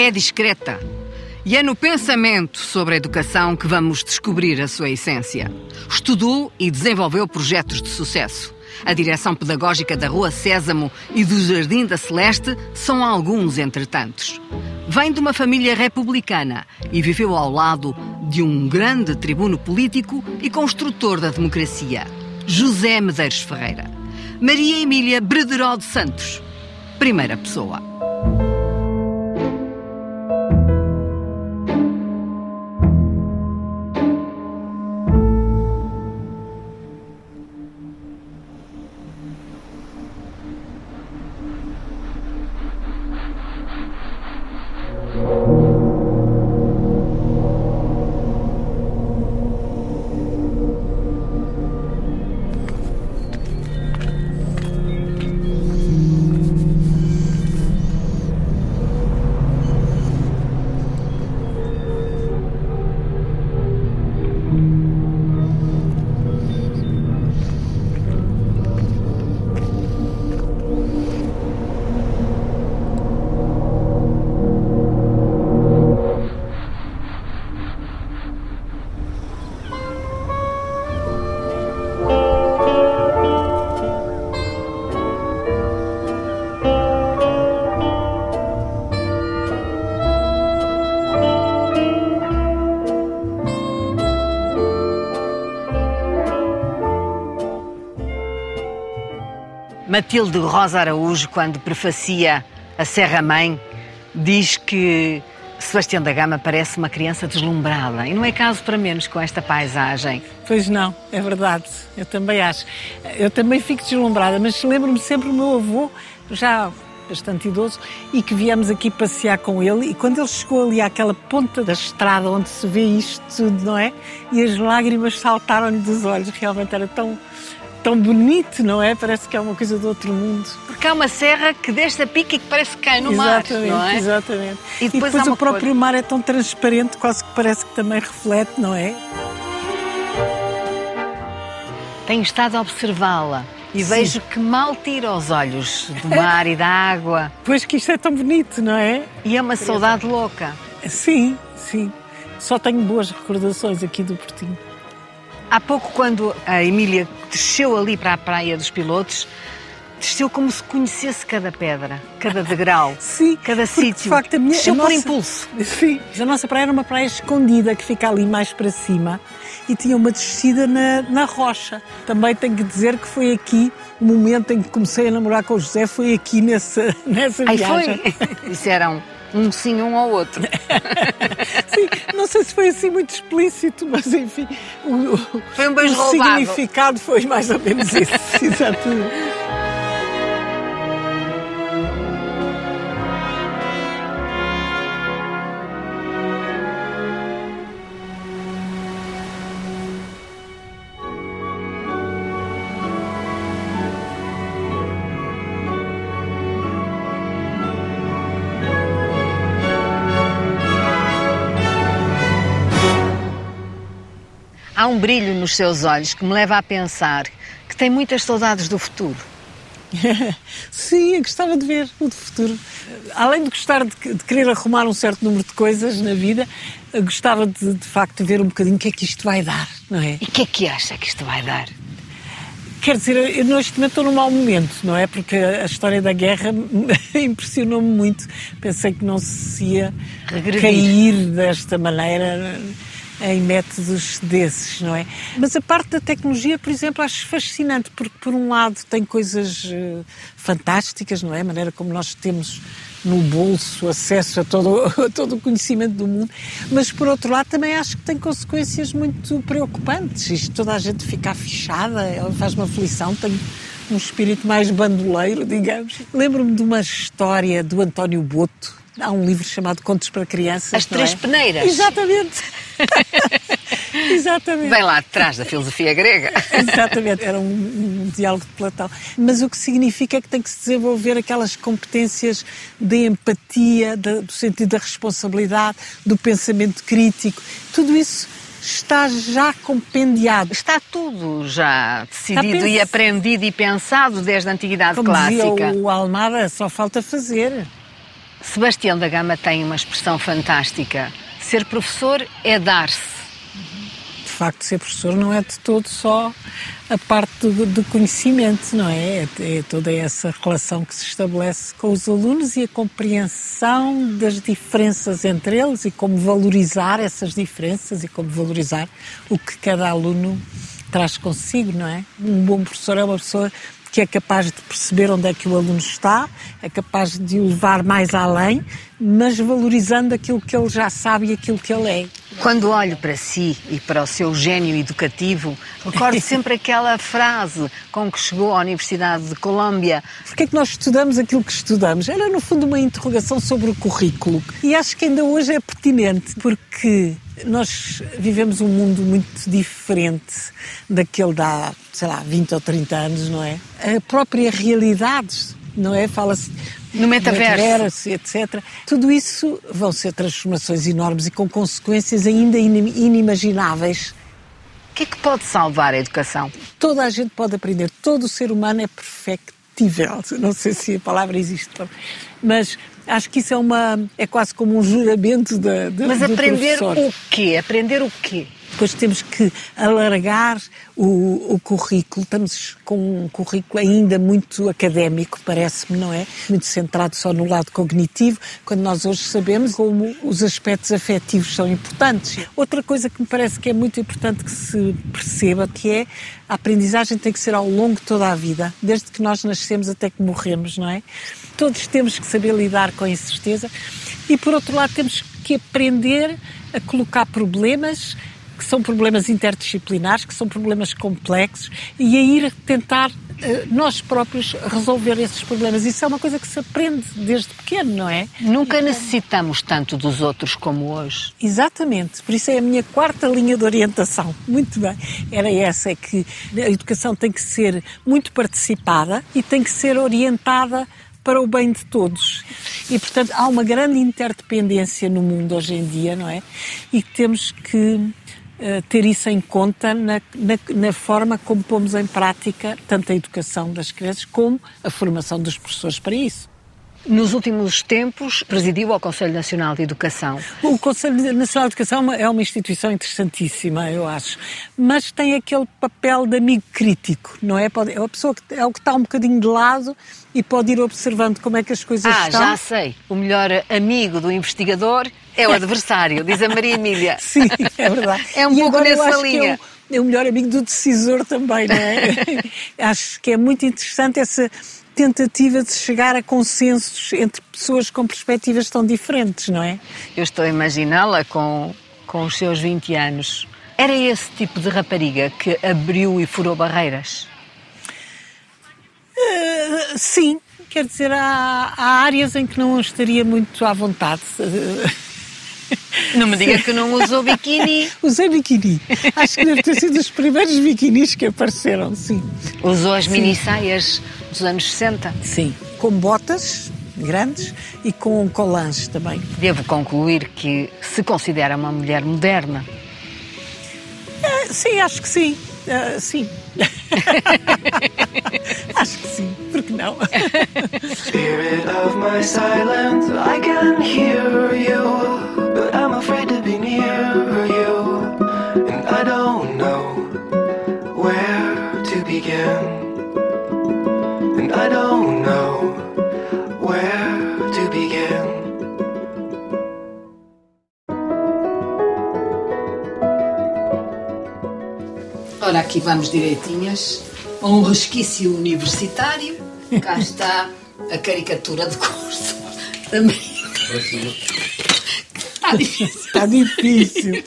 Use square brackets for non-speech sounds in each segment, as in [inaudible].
É discreta. E é no pensamento sobre a educação que vamos descobrir a sua essência. Estudou e desenvolveu projetos de sucesso. A direção pedagógica da Rua Sésamo e do Jardim da Celeste são alguns entre tantos. Vem de uma família republicana e viveu ao lado de um grande tribuno político e construtor da democracia, José Medeiros Ferreira. Maria Emília Brederó de Santos, primeira pessoa. Matilde Rosa Araújo, quando prefacia a Serra Mãe, diz que Sebastião da Gama parece uma criança deslumbrada. E não é caso para menos com esta paisagem. Pois não, é verdade. Eu também acho. Eu também fico deslumbrada, mas lembro-me sempre do meu avô, já bastante idoso, e que viemos aqui passear com ele. E quando ele chegou ali àquela ponta da estrada onde se vê isto tudo, não é? E as lágrimas saltaram-lhe dos olhos. Realmente era tão tão bonito, não é? Parece que é uma coisa do outro mundo. Porque há uma serra que desta pica e que parece que cai no exatamente, mar, não é? Exatamente, E depois, e depois o próprio mar é tão transparente, quase que parece que também reflete, não é? Tenho estado a observá-la e Sim. vejo que mal tira os olhos do mar e da água. [laughs] Pois que isto é tão bonito, não é? E é uma saudade louca. Sim, sim. Só tenho boas recordações aqui do Portinho. Há pouco, quando a Emília desceu ali para a Praia dos Pilotos, desceu como se conhecesse cada pedra, cada degrau, [laughs] sim, cada sítio. De facto, a minha, desceu a por nossa, impulso. Sim, a nossa praia era uma praia escondida que fica ali mais para cima e tinha uma descida na, na rocha. Também tenho que dizer que foi aqui o momento em que comecei a namorar com o José, foi aqui nessa, [laughs] nessa viagem. Aí [laughs] foi. Disseram um sim um ao outro. [laughs] sim, não sei se foi assim muito explícito, mas enfim, o, foi um beijo o significado foi mais ou menos isso. [laughs] Exatamente. Um brilho nos seus olhos que me leva a pensar que tem muitas saudades do futuro. [laughs] Sim, eu gostava de ver o futuro. Além de gostar de, de, querer arrumar um certo número de coisas na vida, gostava de, de facto de ver um bocadinho o que é que isto vai dar, não é? E o que é que acha que isto vai dar? Quer dizer, eu neste momento estou num mau momento, não é? Porque a história da guerra [laughs] impressionou-me muito. Pensei que não se ia Regredir. cair desta maneira em métodos desses, não é? Mas a parte da tecnologia, por exemplo, acho fascinante, porque por um lado tem coisas uh, fantásticas, não é? A maneira como nós temos no bolso acesso a todo, [laughs] a todo o conhecimento do mundo, mas por outro lado também acho que tem consequências muito preocupantes. Isto toda a gente ficar fechada, ela faz uma aflição, tem um espírito mais bandoleiro, digamos. Lembro-me de uma história do António Boto, há um livro chamado Contos para Crianças. As Três é? Peneiras. Exatamente. [laughs] Exatamente. Vem lá atrás da filosofia grega. Exatamente, era um, um, diálogo de Platão. Mas o que significa é que tem que se desenvolver aquelas competências de empatia, de, do sentido da responsabilidade, do pensamento crítico. Tudo isso está já compendiado. Está tudo já decidido e aprendido e pensado desde a antiguidade Como clássica. Dizia o Almada, só falta fazer. Sebastião da Gama tem uma expressão fantástica. Ser professor é dar-se facto, ser professor não é de todo só a parte do, do conhecimento, não é? é? é? toda essa relação que se estabelece com os alunos e a compreensão das diferenças entre eles e como valorizar essas diferenças e como valorizar o que cada aluno traz consigo, não é? Um bom professor é uma pessoa que é capaz de perceber onde é que o aluno está, é capaz de o levar mais além, mas valorizando aquilo que ele já sabe e aquilo que ele é. Quando olho para si e para o seu gênio educativo, recordo sempre [laughs] aquela frase com que chegou à Universidade de Colômbia. Porquê é que nós estudamos aquilo que estudamos? Era, no fundo, uma interrogação sobre o currículo. E acho que ainda hoje é pertinente, porque nós vivemos um mundo muito diferente daquele de há, sei lá, 20 ou 30 anos, não é? A própria realidade, não é? Fala-se no metaverso. metaverso, etc. Tudo isso vão ser transformações enormes e com consequências ainda inimagináveis. O que é que pode salvar a educação? Toda a gente pode aprender, todo o ser humano é perfectível. Não sei se a palavra existe, mas acho que isso é uma é quase como um juramento da, da Mas aprender o quê? Aprender o quê? Depois temos que alargar o, o currículo. Estamos com um currículo ainda muito académico, parece-me, não é? Muito centrado só no lado cognitivo, quando nós hoje sabemos como os aspectos afetivos são importantes. Outra coisa que me parece que é muito importante que se perceba, que é a aprendizagem tem que ser ao longo de toda a vida, desde que nós nascemos até que morremos, não é? Todos temos que saber lidar com a incerteza e, por outro lado, temos que aprender a colocar problemas que são problemas interdisciplinares, que são problemas complexos, e a ir tentar eh, nós próprios resolver esses problemas. Isso é uma coisa que se aprende desde pequeno, não é? Nunca necessitamos tanto dos outros como hoje. Exatamente, por isso é a minha quarta linha de orientação. Muito bem. Era essa, é que a educação tem que ser muito participada e tem que ser orientada para o bem de todos. E, portanto, há uma grande interdependência no mundo hoje em dia, não é? E temos que ter isso em conta na, na, na, forma como pomos em prática tanto a educação das crianças como a formação dos professores para isso. Nos últimos tempos, presidiu ao Conselho Nacional de Educação. O Conselho Nacional de Educação é uma instituição interessantíssima, eu acho, mas tem aquele papel de amigo crítico, não é? É a pessoa que é o que está um bocadinho de lado e pode ir observando como é que as coisas ah, estão. Ah, já sei. O melhor amigo do investigador é o adversário, diz a Maria Emília. [laughs] Sim, é verdade. É um e pouco nessa linha. É o, é o melhor amigo do decisor também, não é? [laughs] acho que é muito interessante essa tentativa de chegar a consensos entre pessoas com perspectivas tão diferentes, não é? Eu estou a imaginá-la com, com os seus 20 anos. Era esse tipo de rapariga que abriu e furou barreiras? Uh, sim, quer dizer, há, há, áreas em que não estaria muito à vontade. [laughs] Não me diga que não usou biquíni. [laughs] Usei biquíni. Acho que deve ter sido os primeiros biquinis que apareceram, sim. Usou as mini saias dos anos 60? Sim, com botas grandes e com colãs também. Devo concluir que se considera uma mulher moderna. Uh, sim, acho que sim. Uh, sim. [laughs] acho que sim, porque não? Spirit of my silence, I can hear you, aqui vamos direitinhas a um resquício universitário. Cá está a caricatura de curso. Também. Está difícil. Está difícil.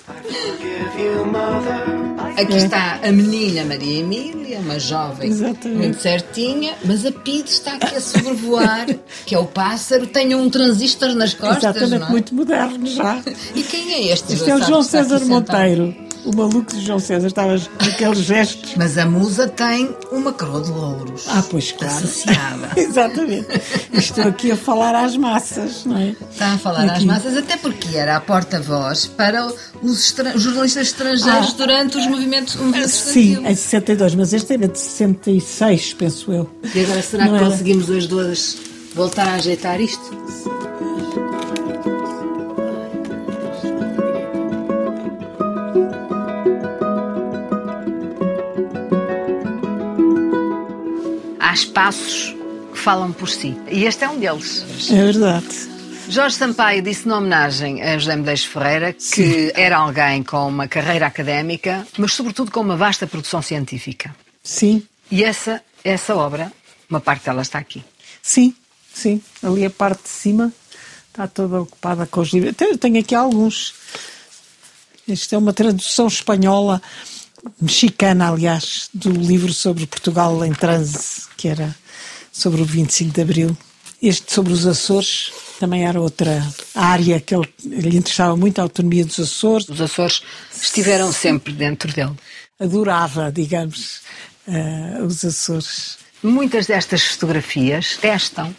Aqui está a menina Maria Emília, uma jovem Exatamente. muito certinha, mas a PID está aqui a sobrevoar, que é o pássaro, tem um transistor nas costas. Exatamente, é? muito moderno já. E quem é este? Este é o João César Monteiro o maluco de João César estava naqueles gestos. Mas a musa tem uma coroa de louros. Ah, pois claro. Associada. [laughs] Exatamente. Estou aqui a falar às massas, não é? Está a falar aqui. às massas, até porque era a porta-voz para os jornalistas estrangeiros ah, durante os movimentos, o movimento Sim, em 62, mas este era de 66, penso eu. E agora será não que era? conseguimos hoje duas voltar a ajeitar isto? Há espaços que falam por si. E este é um deles. É verdade. Jorge Sampaio disse na homenagem a José Medeiros Ferreira que Sim. era alguém com uma carreira académica, mas sobretudo com uma vasta produção científica. Sim. E essa, essa obra, uma parte dela está aqui. Sim, sim. Ali a parte de cima está toda ocupada com os livros. Eu tenho aqui alguns. Isto é uma tradução espanhola, mexicana, aliás, do livro sobre Portugal em transe, que era sobre o 25 de Abril. Este sobre os Açores também era outra área que ele, lhe interessava muito, a autonomia dos Açores. Os Açores estiveram sempre dentro dele. Adorava, digamos, uh, os Açores. Muitas destas fotografias testam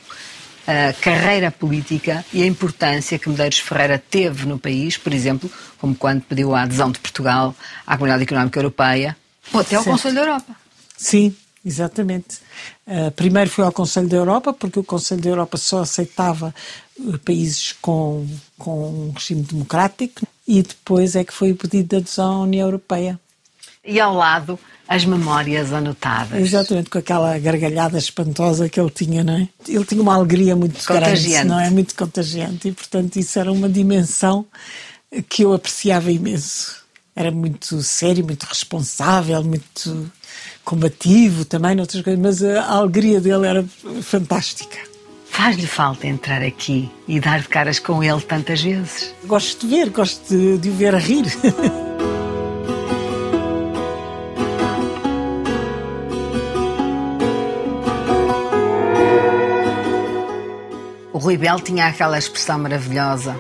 a carreira política e a importância que Medeiros Ferreira teve no país, por exemplo, como quando pediu a adesão de Portugal à Comunidade Económica Europeia, ou até ao certo. Conselho da Europa. Sim, Exatamente. Uh, primeiro foi ao Conselho da Europa, porque o Conselho da Europa só aceitava uh, países com, com um regime democrático, e depois é que foi o pedido de adesão à União Europeia. E ao lado, as memórias anotadas. Exatamente, com aquela gargalhada espantosa que ele tinha, não é? Ele tinha uma alegria muito grande, não é? Muito contagiante, e portanto isso era uma dimensão que eu apreciava imenso. Era muito sério, muito responsável, muito combativo também, noutras coisas, mas a alegria dele era fantástica. Faz-lhe falta entrar aqui e dar de caras com ele tantas vezes? Gosto de ver, gosto de, de o ver a rir. [laughs] Rui Bel tinha aquela expressão maravilhosa.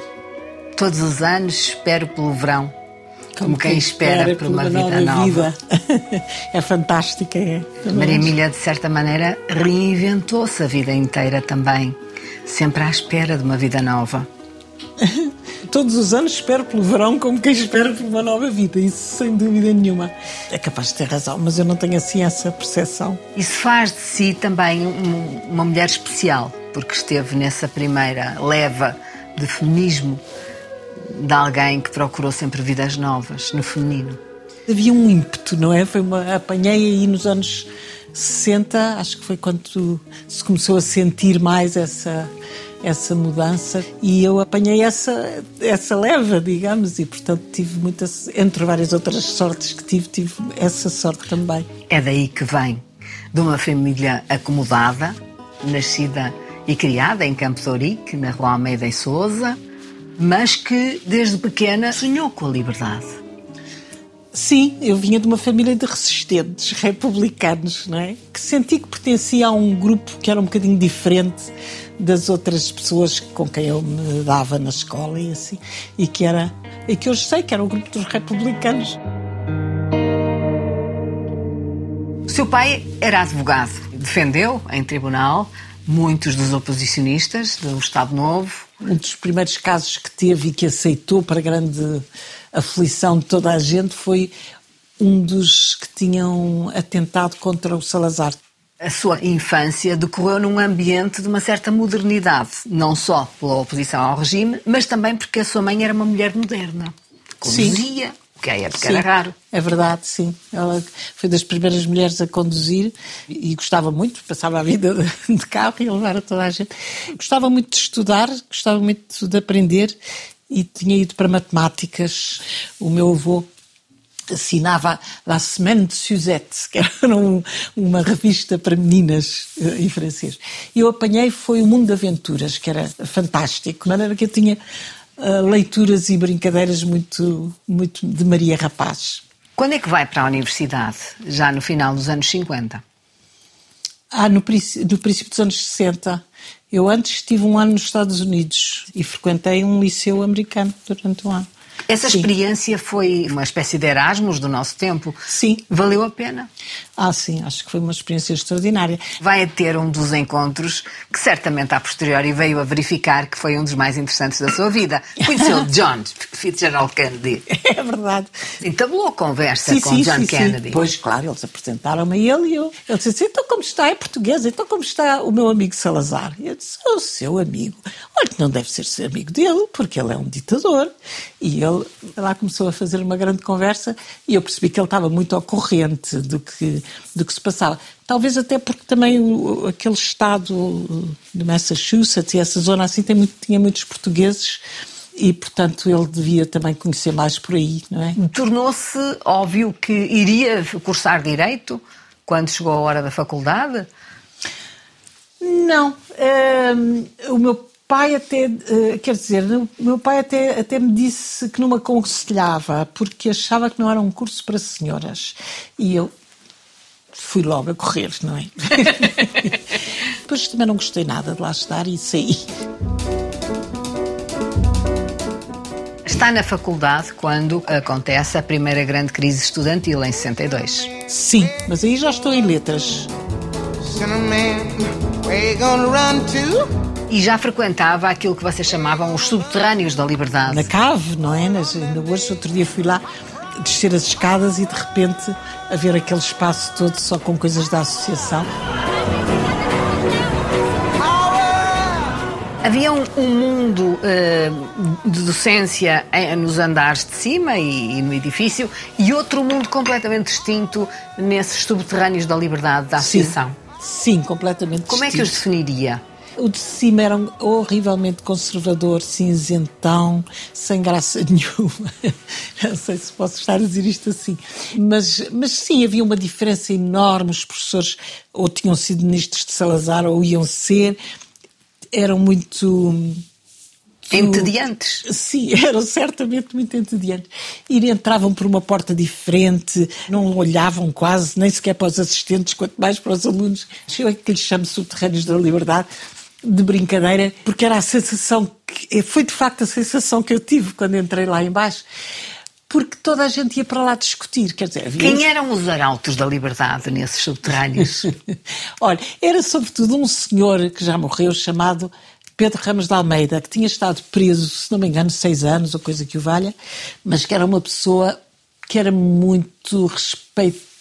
Todos os anos espero pelo verão como, quem, espera, por uma, vida nova. Vida. [laughs] é fantástica, é. Maria Emília, de certa maneira, reinventou-se a vida inteira também, sempre à espera de uma vida nova. [laughs] Todos os anos espero pelo verão como quem espera por uma nova vida, isso sem dúvida nenhuma. É capaz de ter razão, mas eu não tenho assim essa percepção. Isso faz de si também uma mulher especial, porque esteve nessa primeira leva de feminismo de alguém que procurou sempre vidas novas, no feminino. Havia um ímpeto, não é? Foi uma, apanhei aí nos anos 60, acho que foi quando se começou a sentir mais essa essa mudança e eu apanhei essa essa leva, digamos, e portanto tive muitas entre várias outras sortes que tive, tive essa sorte também. É daí que vem de uma família acomodada, nascida e criada em Campo de Ourique, na Rua Almeida e Souza, mas que desde pequena sonhou com a liberdade. Sim, eu vinha de uma família de resistentes republicanos, não é? Que senti que pertencia a um grupo que era um bocadinho diferente das outras pessoas com quem eu me dava na escola e assim, e que era, e que hoje sei que era o grupo dos republicanos. O seu pai era advogado, defendeu em tribunal muitos dos oposicionistas do Estado Novo. Um dos primeiros casos que teve e que aceitou para grande aflição de toda a gente foi um dos que tinham atentado contra o Salazar. A sua infância decorreu num ambiente de uma certa modernidade, não só pela oposição ao regime, mas também porque a sua mãe era uma mulher moderna. Conduzia, Sim época sim, era raro. É verdade, sim. Ela foi das primeiras mulheres a conduzir e gostava muito, passava a vida de carro e levar a toda a gente. Gostava muito de estudar, gostava muito de aprender e tinha ido para matemáticas. O meu avô assinava La Semaine de Suzette, que era [laughs] um, uma revista para meninas uh, em francês. E eu apanhei foi o Mundo de Aventuras, que era fantástico, de maneira que eu tinha uh, leituras e brincadeiras muito, muito de Maria Rapaz. Quando é que vai para a universidade? Já no final dos anos 50? Ah, no, no princípio dos anos 60. Eu antes estive um ano nos Estados Unidos e frequentei um liceu americano durante um ano. Essa sim. experiência foi uma espécie de Erasmus do nosso tempo? Sim. Valeu a pena? Ah, sim, acho que foi uma experiência extraordinária. Vai ter um dos encontros que certamente a posteriori veio a verificar que foi um dos mais interessantes da sua vida. Conheceu [laughs] John Fitzgerald Kennedy. É verdade. Entabulou conversa sim, com sim, John sim, Kennedy. Pois, claro, eles apresentaram-me a ele e eu. Ele disse assim, então como está? É português, então como está o meu amigo Salazar? E eu disse, o seu amigo. Olha, que não deve ser seu amigo dele, porque ele é um ditador. E ele ele lá começou a fazer uma grande conversa e eu percebi que ele estava muito ao corrente do que, do que se passava. Talvez até porque também o, aquele estado de Massachusetts e essa zona assim muito, tinha muitos portugueses e, portanto, ele devia também conhecer mais por aí, não é? Tornou-se óbvio que iria cursar Direito quando chegou a hora da faculdade? Não. O meu pai até, uh, quer dizer, o meu pai até, até me disse que não me aconselhava, porque achava que não era um curso para senhoras. E eu fui logo a correr, não é? [laughs] Depois também não gostei nada de lá estar e saí. Está na faculdade quando acontece a primeira grande crise estudantil, em 62. Sim, mas aí já estou em letras. E já frequentava aquilo que vocês chamavam os subterrâneos da liberdade. Na cave, não é? Nas, ainda hoje, outro dia fui lá descer as escadas e de repente a ver aquele espaço todo só com coisas da associação. Havia um, um mundo uh, de docência nos andares de cima e, e, no edifício e outro mundo completamente distinto nesses subterrâneos da liberdade da associação. Sim, sim completamente Como distinto. é que os definiria? O de cima era um horrivelmente conservador, cinzentão, sem graça [laughs] nenhuma. Não sei se posso estar a dizer isto assim. Mas, mas sim, havia uma diferença enorme. Os professores ou tinham sido ministros de Salazar ou iam ser eram muito. Entediantes. Sim, [laughs] eram certamente muito entediantes. E entravam por uma porta diferente, não olhavam quase, nem sequer para os assistentes, quanto mais para os alunos. Eu é que lhes chamo subterrâneos da liberdade, de brincadeira, porque era a sensação, que, foi de facto a sensação que eu tive quando entrei lá embaixo porque toda a gente ia para lá discutir. Quer dizer, Quem eram os arautos da liberdade nesses subterrâneos? [laughs] Olha, era sobretudo um senhor que já morreu, chamado Pedro Ramos de Almeida, que tinha estado preso, se não me engano, seis anos ou coisa que o valha, mas que era uma pessoa que era muito respeitada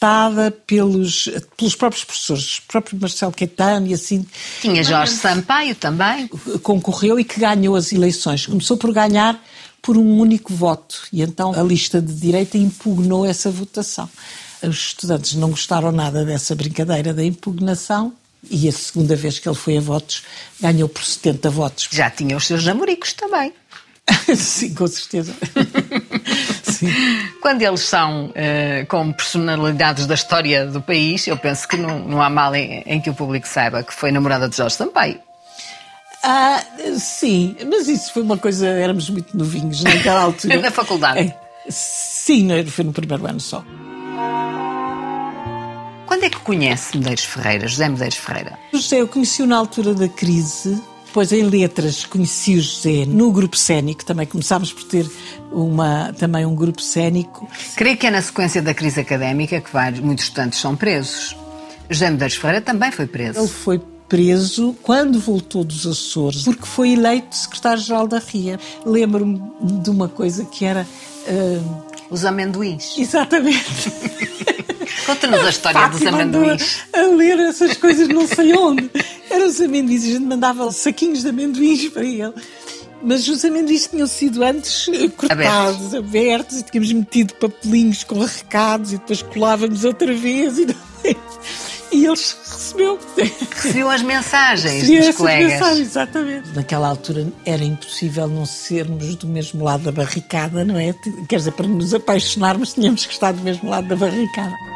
pelos, pelos próprios professores, o próprio Marcelo Caetano e assim. Tinha Jorge Sampaio também. Concorreu e que ganhou as eleições. Começou por ganhar por um único voto. E então a lista de direita impugnou essa votação. Os estudantes não gostaram nada dessa brincadeira da impugnação e a segunda vez que ele foi a votos ganhou por 70 votos. Já tinha os seus namoricos também. [laughs] Sim, com certeza. [laughs] Sim. Quando eles são uh, como personalidades da história do país, eu penso que não, não há mal em, em que o público saiba que foi namorada de Jorge Sampaio. Ah, sim, mas isso foi uma coisa, éramos muito novinhos naquela [laughs] altura. Na faculdade? É, sim, foi no primeiro ano só. Quando é que conhece Medeiros Ferreira, José Medeiros Ferreira? José, eu conheci-o na altura da crise, depois em letras conheci o José no grupo cénico, também começámos por ter uma, também um grupo cénico. Creio que é na sequência da crise académica que vários, muitos estudantes são presos. José Medeiros Ferreira também foi preso. Ele foi preso quando voltou dos Açores, porque foi eleito secretário-geral da RIA. Lembro-me de uma coisa que era. Uh... Os amendoins. Exatamente. [laughs] Conta-nos a história a dos amendoins. A, a ler essas coisas não sei onde. Eram os amendoins, a gente mandava saquinhos de amendoins [laughs] para ele. Mas os amendoins tinham sido antes cortados, abertos, abertos e tínhamos metido papelinhos com recados e depois colávamos outra vez e, e eles recebeu. Recebeu as mensagens Recebeu dos colegas. Mensagens, exatamente. Naquela altura era impossível não sermos do mesmo lado da barricada, não é? Quer dizer, para nos apaixonarmos tínhamos que estar do mesmo lado da barricada.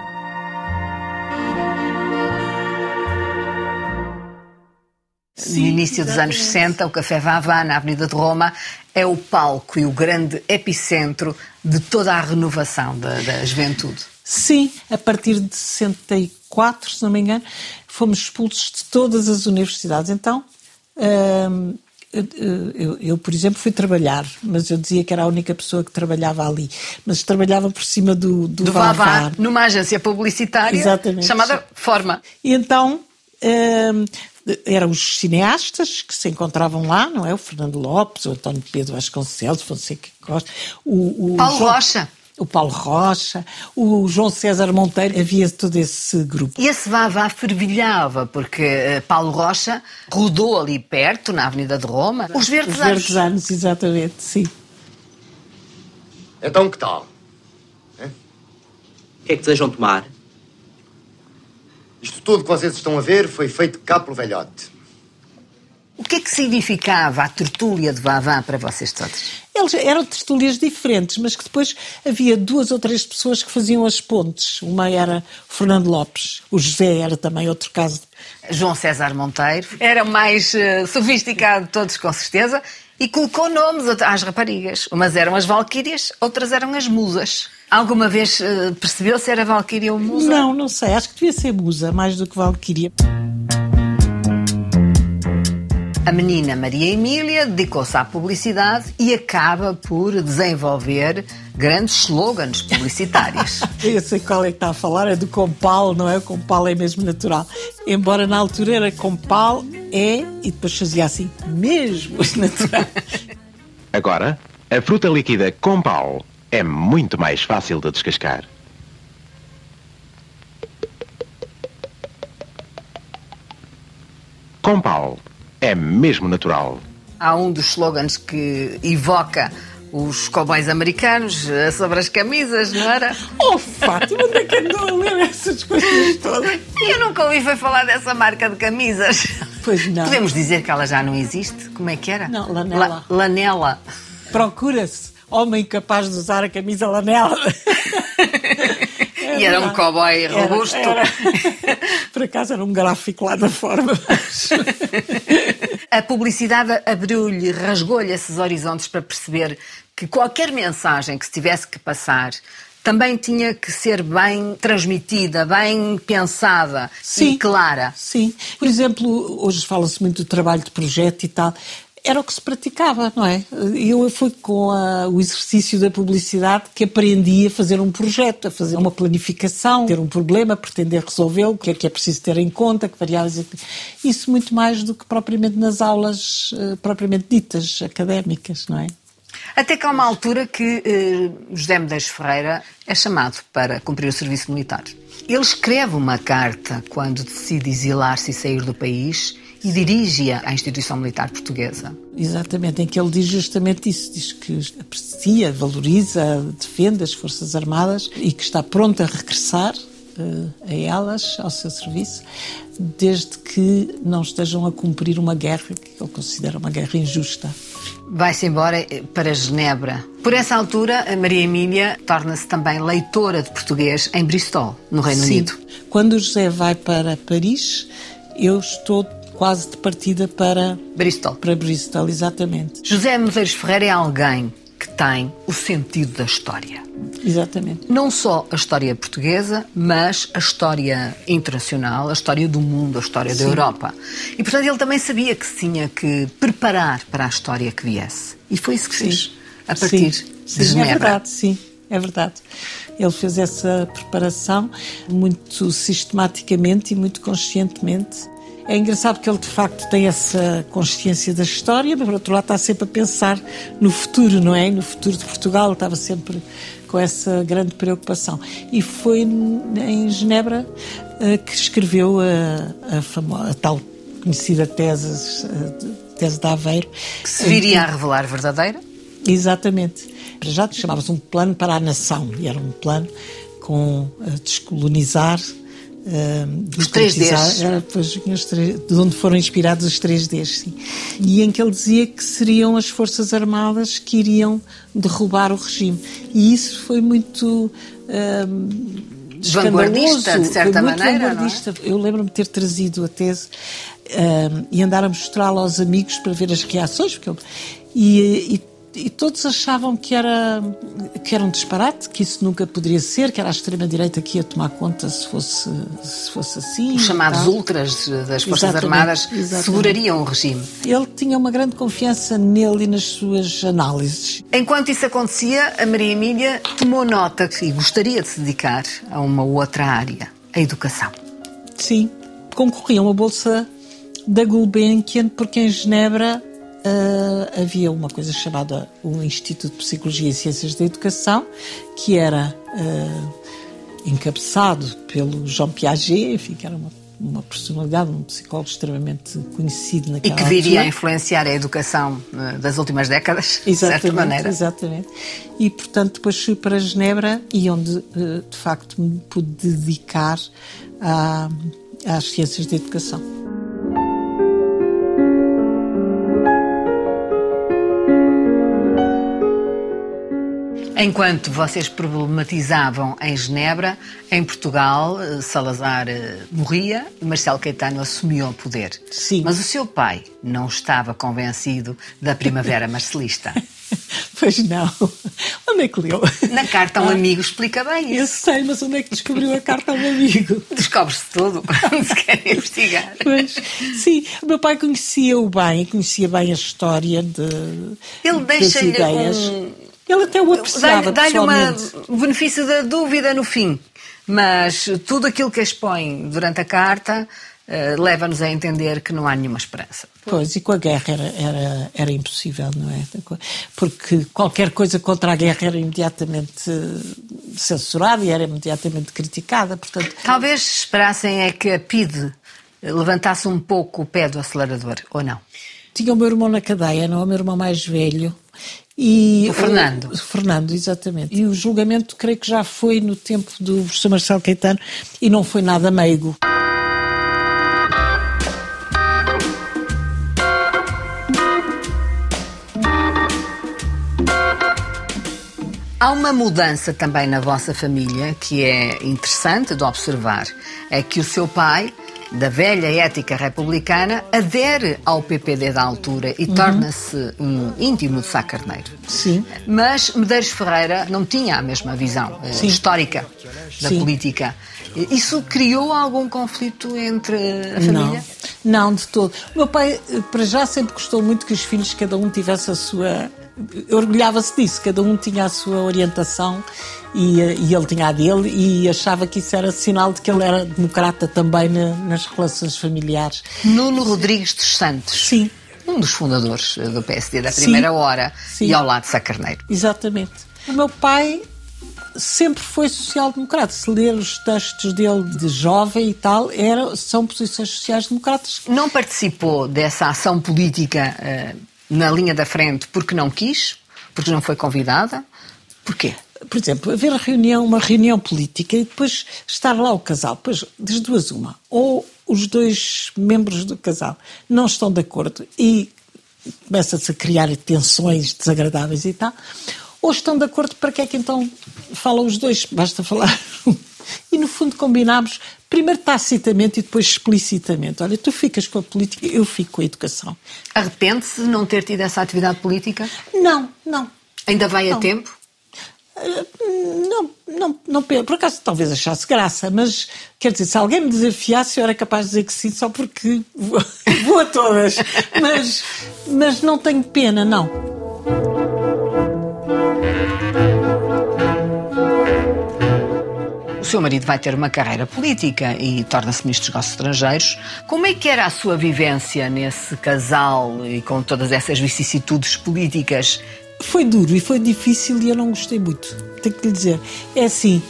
No início dos anos 60, o Café Vavá, na Avenida de Roma, é o palco e o grande epicentro de toda a renovação da, da juventude. Sim, a partir de 64, se não me engano, fomos expulsos de todas as universidades. Então, hum, eu, eu, por exemplo, fui trabalhar, mas eu dizia que era a única pessoa que trabalhava ali. Mas trabalhava por cima do, do, do Vavá, numa agência publicitária Exatamente. chamada Forma. E então hum, eram os cineastas que se encontravam lá, não é? O Fernando Lopes, o António Pedro Vasconcelos, Fonseca Costa, o, o Paulo João, Rocha. O Paulo Rocha, o João César Monteiro, havia todo esse grupo. E esse vá-vá fervilhava, porque eh, Paulo Rocha rodou ali perto, na Avenida de Roma, os Verdes Anos. Os Verdes Anos, exatamente, sim. Então que tal? O que é que desejam tomar? Isto tudo que vocês estão a ver foi feito cá pelo velhote. O que é que significava a tertúlia de Vavá para vocês todos? Eles eram tertúlias diferentes, mas que depois havia duas ou três pessoas que faziam as pontes. Uma era o Fernando Lopes, o José era também outro caso. João César Monteiro era o mais uh, sofisticado de todos, com certeza, e colocou nomes às raparigas. Umas eram as Valquírias, outras eram as Musas. Alguma vez uh, percebeu se era Valquíria ou Musa? Não, não sei. Acho que devia ser Musa, mais do que Valquíria. A menina Maria Emília dedicou-se à publicidade e acaba por desenvolver grandes slogans publicitários. [laughs] Eu sei qual é que está a falar, é do Compal, não é? O Compal é mesmo natural. Embora na altura era Compal, é, e depois fazia assim, mesmo [laughs] natural. Agora, a fruta líquida Compal é muito mais fácil de descascar. Compal é mesmo natural. Há um dos slogans que evoca os cowboys americanos eh, sobre as camisas, não era? [laughs] Oh, Fátima, onde é que andou a ler essas coisas todas? Eu nunca ouvi foi falar dessa marca de camisas. Pois não. Podemos dizer que ela já não existe? Como é que era? Não, Lanela. La Lanela. Procura-se homem capaz de usar a camisa Lanela. E era um cowboy robusto. Era, era. Por acaso era um gráfico lá da forma. Mas... A publicidade abriu-lhe, rasgou-lhe esses horizontes para perceber que qualquer mensagem que se tivesse que passar também tinha que ser bem transmitida, bem pensada sim, e clara. Sim. Por exemplo, hoje fala-se muito do trabalho de projeto e tal era o que se praticava, não é? Eu fui com a, o exercício da publicidade que aprendi a fazer um projeto, a fazer uma planificação, ter um problema, pretender resolvê-lo, o que é que é preciso ter em conta, que variáveis. É isso muito mais do que propriamente nas aulas uh, propriamente ditas, académicas, não é? Até que há uma altura que eh, José Medeiros Ferreira é chamado para cumprir o serviço militar. Ele escreve uma carta quando decide exilar-se e sair do país e dirige-a à instituição militar portuguesa. Exatamente, em que ele diz justamente isso, diz que aprecia, valoriza, defende as Forças Armadas e que está pronto a regressar uh, a elas, ao seu serviço, desde que não estejam a cumprir uma guerra que ele considera uma guerra injusta. Vai-se embora para Genebra. Por essa altura, a Maria Emília torna-se também leitora de português em Bristol, no Reino Sim. Unido. Quando o José vai para Paris, eu estou quase de partida para Bristol. Para Bristol, exatamente. José Medeiros Ferreira é alguém que tem o sentido da história. Exatamente. Não só a história portuguesa, mas a história internacional, a história do mundo, a história Sim. da Europa. E, portanto, ele também sabia que se tinha que preparar para a história que viesse. E foi isso que fez, a partir sim. de sim, Genebra. É verdade, sim. É verdade. Ele fez essa preparação muito sistematicamente e muito conscientemente é engraçado que ele, de facto, tem essa consciência da história, mas, por outro lado, está sempre a pensar no futuro, não é? No futuro de Portugal, estava sempre com essa grande preocupação. E foi em Genebra uh, que escreveu a, a, famosa, a tal conhecida tese, a tese de Aveiro. Que se viria a revelar verdadeira? Exatamente. Já chamava-se um plano para a nação, e era um plano com a descolonizar Uh, os 3Ds. Era, pois, de onde foram inspirados os 3Ds, sim. E em que ele dizia que seriam as Forças Armadas que iriam derrubar o regime. E isso foi muito. Uh, vanguardista, de certa maneira. Vanguardista. É? Eu lembro-me de ter trazido a tese e andar a mostrá-la aos amigos para ver as reações, porque eu, e, e e todos achavam que era, que era um disparate, que isso nunca poderia ser, que era a extrema-direita que ia tomar conta se fosse, se fosse assim. Os chamados ultras das Forças exatamente, Armadas exatamente. segurariam o regime. Ele tinha uma grande confiança nele e nas suas análises. Enquanto isso acontecia, a Maria Emília tomou nota que gostaria de se dedicar a uma outra área, a educação. Sim, concorria a uma bolsa da Gulbenkian, porque em Genebra uh, havia uma coisa chamada o Instituto de Psicologia e Ciências da Educação, que era uh, encabeçado pelo Jean Piaget, enfim, que era uma uma personalidade, um psicólogo extremamente conhecido naquela E que viria altura. a influenciar a educação eh, das últimas décadas, [laughs] de Exatamente, certa maneira. exatamente. E, portanto, depois fui para Genebra e onde, de facto, me pude dedicar à- às ciências da educação. Enquanto vocês problematizavam em Genebra, em Portugal, eh, Salazar eh, morria e Marcelo Caetano assumiu o poder. Sim. Mas o seu pai não estava convencido da primavera [laughs] marcelista. Pois não. Onde é que leu? Na carta a um amigo explica bem Eu isso. sei, mas onde é que descobriu a carta ao meu amigo? [laughs] Descobre-se tudo [laughs] quando se quer investigar. Pois, sim, o meu pai conhecia-o bem, conhecia bem a história de, Ele deixa-lhe ideias. um- Ele até o apreciava Dá-lhe o benefício da dúvida no fim. Mas tudo aquilo que expõe durante a carta eh, leva-nos a entender que não há nenhuma esperança. Pois, e com a guerra era, era, era impossível, não é? Porque qualquer coisa contra a guerra era imediatamente eh, censurada e era imediatamente criticada, portanto... Talvez esperassem é que a PIDE levantasse um pouco o pé do acelerador, ou não? Tinha o meu irmão na cadeia, não é? O meu irmão mais velho. E O Fernando. O Fernando, exatamente. E o julgamento, creio que já foi no tempo do professor Marcelo Caetano e não foi nada meigo. Há uma mudança também na vossa família que é interessante de observar. É que o seu pai, da velha ética republicana, adere ao PPD da altura e torna-se um íntimo de Sá Carneiro. Sim. Mas Medeiros Ferreira não tinha a mesma visão eh, histórica da Sim. política. Isso criou algum conflito entre a família? Não, não, de todo. O meu pai, eh, para já, sempre gostou muito que os filhos, cada um tivesse a sua. Orgulhava-se disso, cada um tinha a sua orientação e, eh, e ele tinha a dele e achava que isso era sinal de que ele era democrata também na- nas relações familiares. Nuno Rodrigues dos Santos. Sim. Um dos fundadores eh, do PSD da Sim. primeira hora Sim. e ao lado de Sá Carneiro. Exatamente. O meu pai sempre foi social-democrata. Se ler os textos dele de jovem e tal, era, são posições sociais-democratas. Não participou dessa ação política eh, na linha da frente porque não quis? Porque não foi convidada? Porquê? Por exemplo, haver reunião, uma reunião política e depois estar lá o casal. Pois, das duas, uma. Ou os dois membros do casal não estão de acordo e começa-se a criar tensões desagradáveis e tal. Ou estão de acordo, para que é que então falam os dois? Basta falar. E no fundo combinámos, primeiro tacitamente e depois explicitamente. Olha, tu ficas com a política, eu fico com a educação. Arrepende-se de não ter tido essa atividade política? Não, não. Ainda vai a Não. tempo? Não, não, não, pe- por acaso talvez achasse graça, mas quer dizer, se alguém me desafiasse, eu era capaz de dizer que sim, só porque vou, [laughs] vou a todas. Mas, mas não tenho pena, não. Seu marido vai ter uma carreira política e torna-se ministro dos negócios estrangeiros. Como é que era a sua vivência nesse casal e com todas essas vicissitudes políticas? Foi duro e foi difícil e eu não gostei muito, tenho que lhe dizer. É assim,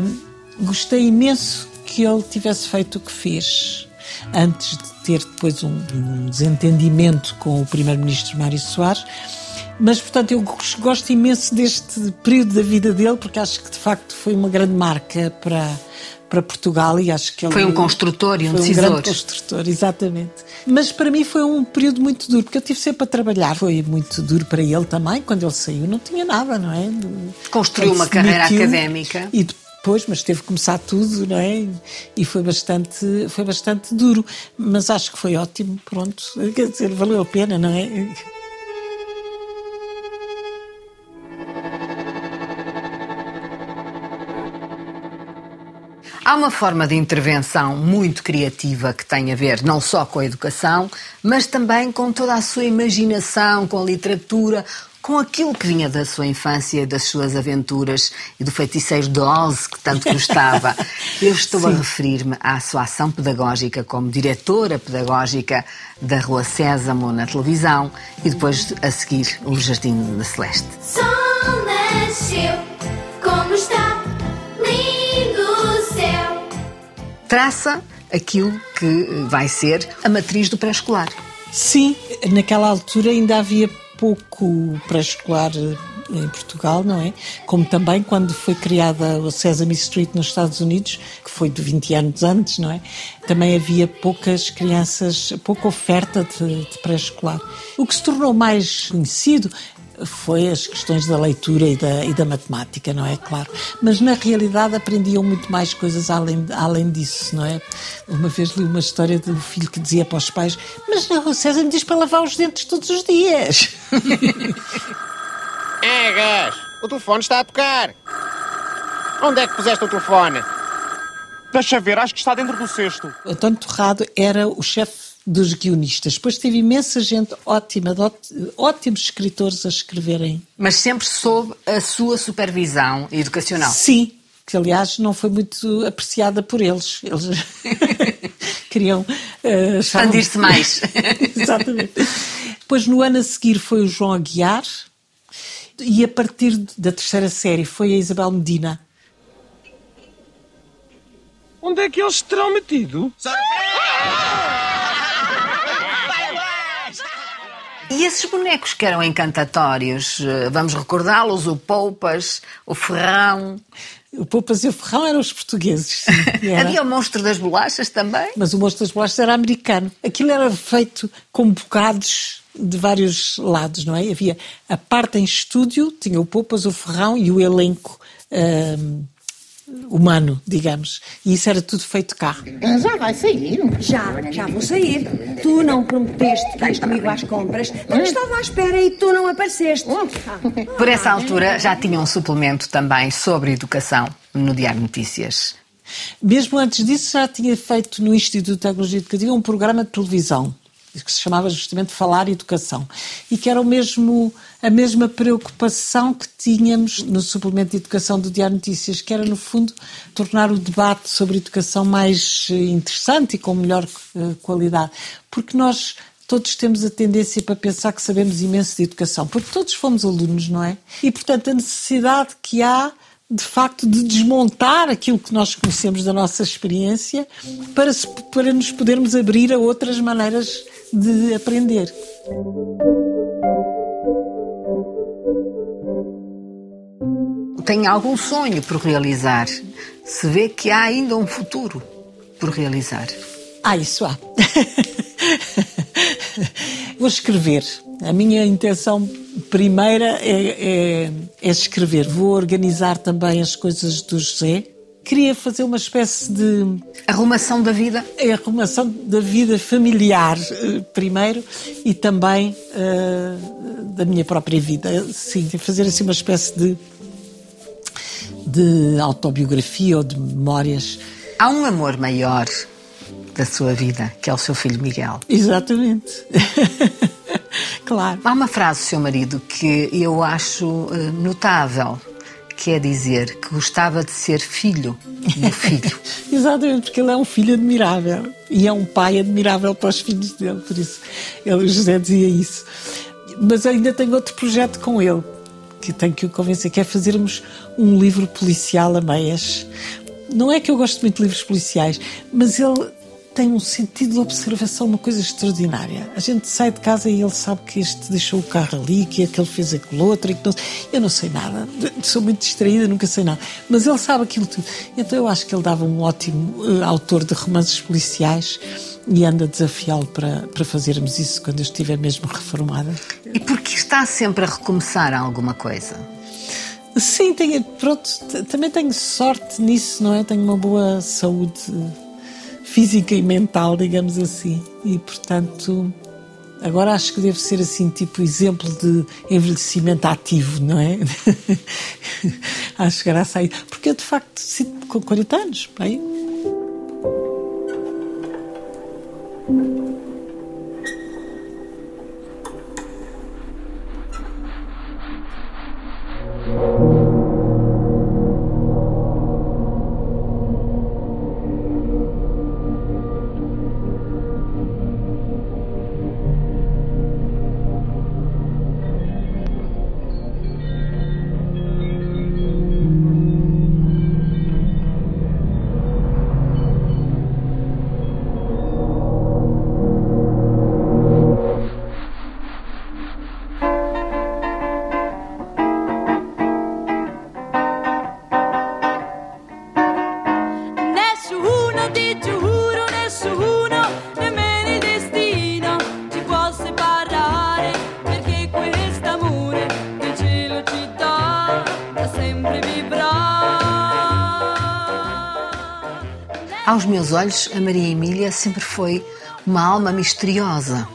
hum, gostei imenso que ele tivesse feito o que fez antes de ter depois um, um desentendimento com o primeiro-ministro Mário Soares. Mas, portanto, eu gosto imenso deste período da vida dele, porque acho que, de facto, foi uma grande marca para, para Portugal e acho que ele... Foi um construtor e um foi decisor. Um grande construtor, exatamente. Mas para mim foi um período muito duro, porque eu tive sempre a trabalhar. Foi muito duro para ele também, quando ele saiu não tinha nada, não é? Construiu uma carreira académica. E depois, mas teve que começar tudo, não é? E foi bastante, foi bastante duro. Mas acho que foi ótimo, pronto. [laughs] Quer dizer, valeu a pena, não é? Há uma forma de intervenção muito criativa que tem a ver não só com a educação, mas também com toda a sua imaginação, com a literatura, com aquilo que vinha da sua infância, das suas aventuras e do feiticeiro de Oz que tanto gostava. [laughs] Eu estou a referir-me à sua ação pedagógica como diretora pedagógica da Rua Sésamo na televisão e depois a seguir o Jardim da Celeste. Sol nasceu, Traça aquilo que vai ser a matriz do pré-escolar. Sim, naquela altura ainda havia pouco pré-escolar em Portugal, não é? Como também quando foi criada o Sesame Street nos Estados Unidos, que foi de 20 anos antes, não é? Também havia poucas crianças, pouca oferta de, de pré-escolar. O que se tornou mais conhecido foi as questões da leitura e da, e da matemática, não é? Claro. Mas na realidade aprendiam muito mais coisas além, além disso, não é? Uma vez li uma história do filho que dizia para os pais: Mas o César me diz para lavar os dentes todos os dias. [laughs] Egas! O telefone está a tocar! Onde é que puseste o telefone? Deixa ver, acho que está dentro do cesto. António Torrado era o chefe dos guionistas. Depois teve imensa gente ótima, ótimos escritores a escreverem. Mas sempre sob a sua supervisão educacional. Sim, que aliás não foi muito apreciada por eles. Eles [laughs] queriam uh, expandir-se mais. [laughs] Exatamente. Depois no ano a seguir foi o João Aguiar e a partir da terceira série foi a Isabel Medina. Onde é que eles se terão metido? E esses bonecos que eram encantatórios, eh, vamos recordá-los, o Poupas, o Ferrão. O Poupas e o Ferrão eram os portugueses. [laughs] Havia o Monstro das Bolachas também? Mas o Monstro das Bolachas era americano. Aquilo era feito com bocados de vários lados, não é? Havia a parte em estúdio, tinha o Poupas, o Ferrão e o elenco. Um, humano, digamos. E isso era tudo feito cá. Já vai sair? Já, já vou sair. Tu não prometeste que ias comigo às compras, porque estava à espera e tu não apareceste. Por essa altura já tinha um suplemento também sobre educação no Diário Notícias. Mesmo antes disso já tinha feito no Instituto de Tecnologia Educativa um programa de televisão que se chamava justamente Falar Educação, e que era o mesmo, a mesma preocupação que tínhamos no suplemento de educação do Diário Notícias, que era, no fundo, tornar o debate sobre educação mais eh, interessante e com melhor eh, qualidade. Porque nós todos temos a tendência para pensar que sabemos imenso de educação, porque todos fomos alunos, não é? E, portanto, a necessidade que há de facto de desmontar aquilo que nós conhecemos da nossa experiência para, para nos podermos abrir a outras maneiras de aprender. Tem algum sonho por realizar? Se vê que há ainda um futuro por realizar? Ah, isso há. [laughs] Vou escrever. A minha intenção primeira é, é, é, escrever. Vou organizar também as coisas do José queria fazer uma espécie de. Arrumação da vida? É arrumação da vida familiar, eh, primeiro, e também uh, da minha própria vida. Sim, fazer assim uma espécie de. de autobiografia ou de memórias. Há um amor maior da sua vida, que é o seu filho Miguel. Exatamente. [laughs] claro. Há uma frase do seu marido que eu acho uh, notável que é dizer que gostava de ser filho do filho. [laughs] Exatamente, porque ele é um filho admirável e é um pai admirável para os filhos dele, por isso ele, o José dizia isso. Mas ainda tenho outro projeto com ele, que tenho que o convencer, que é fazermos um livro policial a meias. Não é que eu gosto muito de livros policiais, mas ele tem um sentido de observação, uma coisa extraordinária. A gente sai de casa e ele sabe que este deixou o carro ali, que aquele fez aquilo outro, e que não... eu não sei nada, [laughs] sou muito distraída, nunca sei nada. Mas ele sabe aquilo tudo. Então eu acho que ele dava um ótimo uh, autor de romances policiais e anda a desafiá-lo para, para fazermos isso quando eu estiver mesmo reformada. E porque está sempre a recomeçar alguma coisa? Sim, tenho, pronto, também tenho sorte nisso, não é? Tenho uma boa saúde física e mental, digamos assim. E, portanto, agora acho que deve ser assim, tipo exemplo de envelhecimento ativo, não é? [laughs] acho que era a sair. Porque eu, de facto, sinto com 40 anos, bem. Meus olhos, a Maria Emília sempre foi uma alma misteriosa.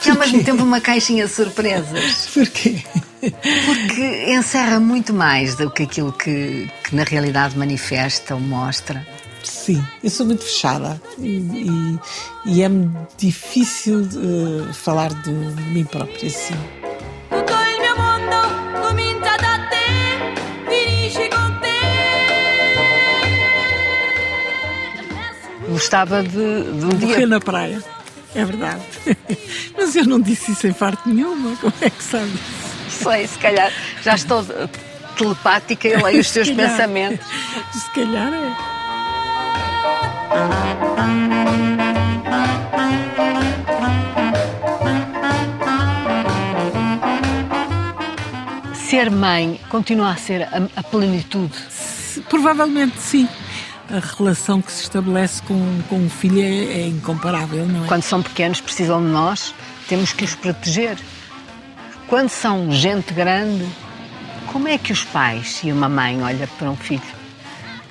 Que [laughs] ao mesmo tempo uma caixinha de surpresas. Porquê? Porque encerra muito mais do que aquilo que, que na realidade manifesta ou mostra. Sim, eu sou muito fechada e, e, e é-me difícil uh, falar de mim própria assim. Gostava de, de um Morrer dia. na praia, é verdade. [laughs] Mas eu não disse isso em parte nenhuma, como é que sabe? Sei, se calhar já estou telepática e leio os teus Se calhar. pensamentos. Se calhar é. Ser mãe continua a ser a, a plenitude. Se- Provavelmente sim. A relação que se estabelece com, com o filho é, é incomparável, não é? Quando são pequenos, precisam de nós, temos que os proteger. Quando são gente grande, como é que os pais e uma mãe olham para um filho?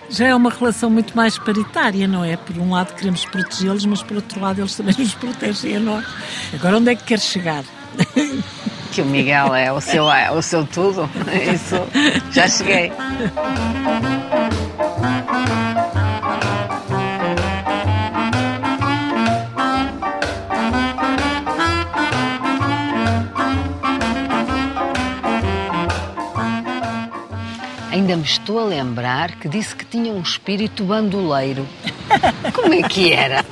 Já é uma relação muito mais paritária, não é? Por um lado queremos protegê-los, mas por outro lado eles também nos protegem a nós. Agora onde é que quer chegar? [laughs] Que o Miguel é o seu, é o seu tudo. [laughs] Isso, já cheguei. Ainda me estou a lembrar que disse que tinha um espírito bandoleiro. [laughs] Como é que era?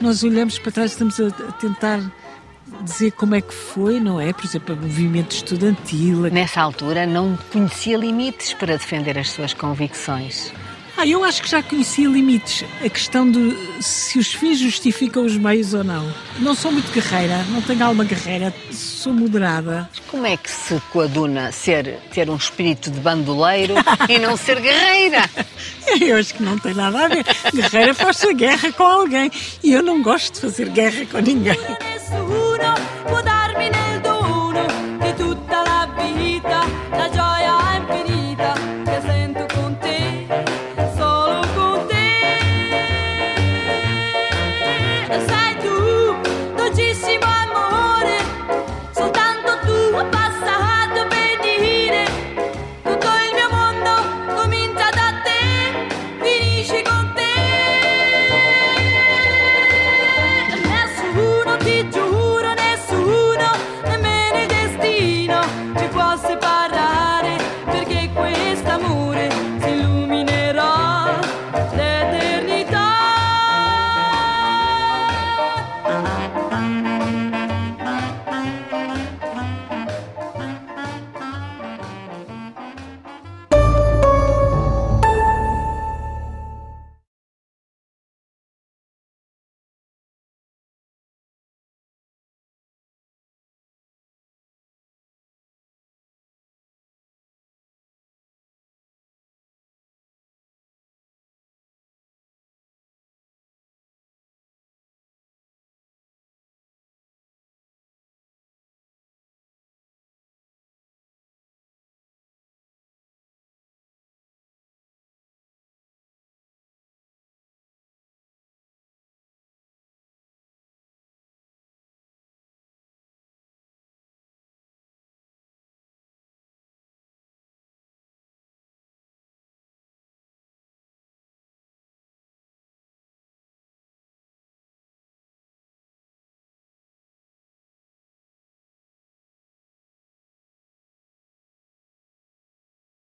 Nós olhamos para trás e estamos a, a tentar dizer como é que foi, não é? Por exemplo, o movimento estudantil. Nessa altura não conhecia limites para defender as suas convicções. Ah, eu acho que já conhecia limites. A questão de se os fins justificam os meios ou não. Não sou muito guerreira, não tenho alma guerreira, sou moderada. Como é que se coaduna ser, ter um espírito de bandoleiro e não ser guerreira? [laughs] Eu acho que não tem nada a ver. Guerreira faz a guerra com alguém e eu não gosto de fazer guerra com ninguém.